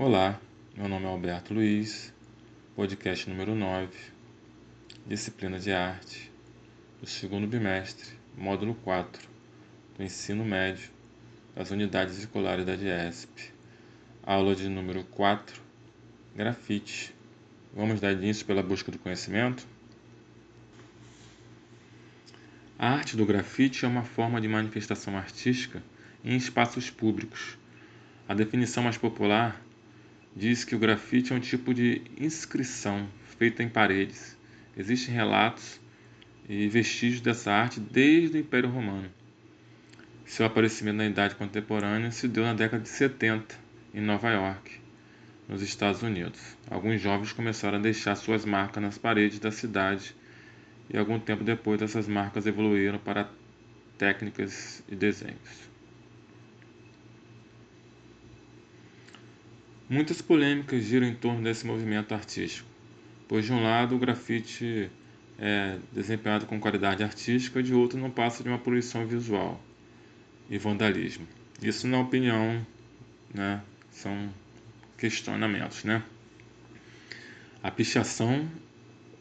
Olá, meu nome é Alberto Luiz, podcast número 9, disciplina de arte, do segundo bimestre, módulo 4, do ensino médio das unidades escolares da DIESP. Aula de número 4, grafite. Vamos dar início pela busca do conhecimento? A arte do grafite é uma forma de manifestação artística em espaços públicos. A definição mais popular diz que o grafite é um tipo de inscrição feita em paredes. Existem relatos e vestígios dessa arte desde o Império Romano. Seu aparecimento na Idade Contemporânea se deu na década de 70, em Nova York, nos Estados Unidos. Alguns jovens começaram a deixar suas marcas nas paredes da cidade e algum tempo depois essas marcas evoluíram para técnicas e desenhos. Muitas polêmicas giram em torno desse movimento artístico, pois de um lado o grafite é desempenhado com qualidade artística, de outro não passa de uma poluição visual e vandalismo. Isso na opinião, né, são questionamentos, né? A pichação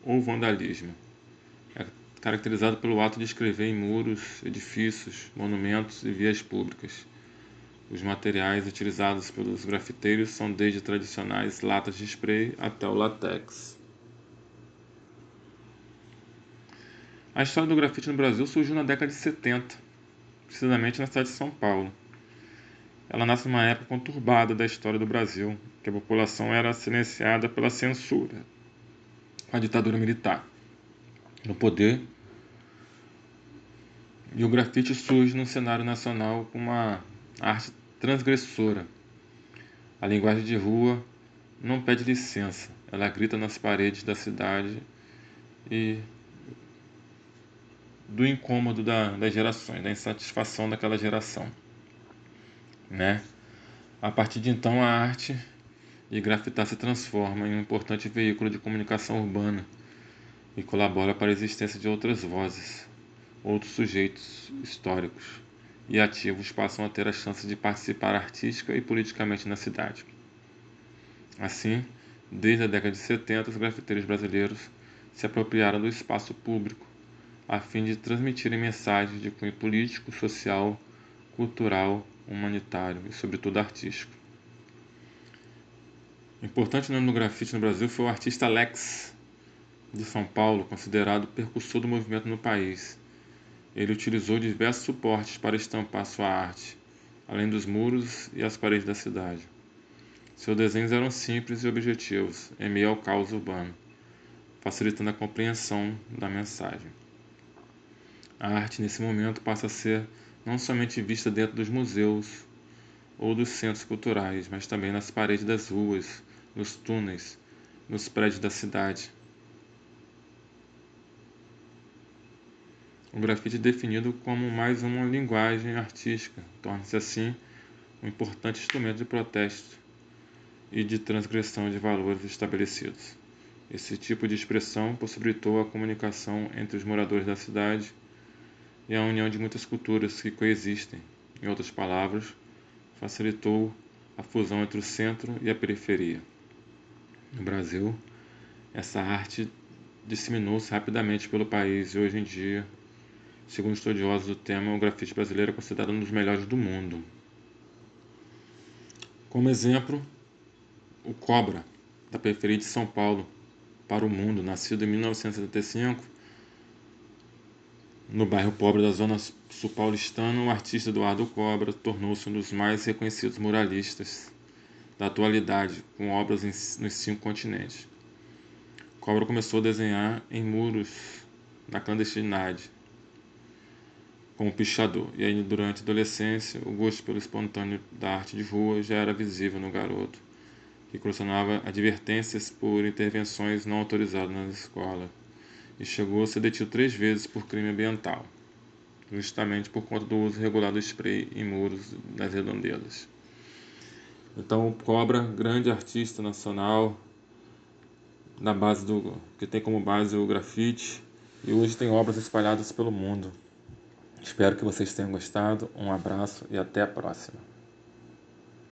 ou vandalismo caracterizado pelo ato de escrever em muros, edifícios, monumentos e vias públicas. Os materiais utilizados pelos grafiteiros são desde tradicionais latas de spray até o látex. A história do grafite no Brasil surgiu na década de 70, precisamente na cidade de São Paulo. Ela nasce numa época conturbada da história do Brasil, que a população era silenciada pela censura, a ditadura militar no poder. E o grafite surge no cenário nacional com uma arte transgressora. A linguagem de rua não pede licença, ela grita nas paredes da cidade e do incômodo da, das gerações, da insatisfação daquela geração. Né? A partir de então, a arte de grafitar se transforma em um importante veículo de comunicação urbana e colabora para a existência de outras vozes, outros sujeitos históricos e ativos passam a ter a chance de participar artística e politicamente na cidade. Assim, desde a década de 70, os grafiteiros brasileiros se apropriaram do espaço público a fim de transmitirem mensagens de cunho político, social, cultural, humanitário e, sobretudo, artístico. Importante nome do grafite no Brasil foi o artista Lex, de São Paulo, considerado percussor do movimento no país. Ele utilizou diversos suportes para estampar sua arte, além dos muros e as paredes da cidade. Seus desenhos eram simples e objetivos, em meio ao caos urbano, facilitando a compreensão da mensagem. A arte, nesse momento, passa a ser não somente vista dentro dos museus ou dos centros culturais, mas também nas paredes das ruas, nos túneis, nos prédios da cidade O grafite é definido como mais uma linguagem artística, torna-se assim um importante instrumento de protesto e de transgressão de valores estabelecidos. Esse tipo de expressão possibilitou a comunicação entre os moradores da cidade e a união de muitas culturas que coexistem. Em outras palavras, facilitou a fusão entre o centro e a periferia. No Brasil, essa arte disseminou-se rapidamente pelo país e hoje em dia Segundo estudiosos do tema, o grafite brasileiro é considerado um dos melhores do mundo. Como exemplo, o Cobra, da periferia de São Paulo para o mundo, nascido em 1975, no bairro pobre da zona sul paulistana, o artista Eduardo Cobra tornou-se um dos mais reconhecidos muralistas da atualidade, com obras nos cinco continentes. Cobra começou a desenhar em muros na clandestinidade, como pichador, e aí durante a adolescência o gosto pelo espontâneo da arte de rua já era visível no garoto, que colecionava advertências por intervenções não autorizadas na escola, e chegou a ser detido três vezes por crime ambiental, justamente por conta do uso regular do spray em muros das redondezas. Então Cobra, grande artista nacional, na base do que tem como base o grafite, e hoje tem obras espalhadas pelo mundo. Espero que vocês tenham gostado. Um abraço e até a próxima.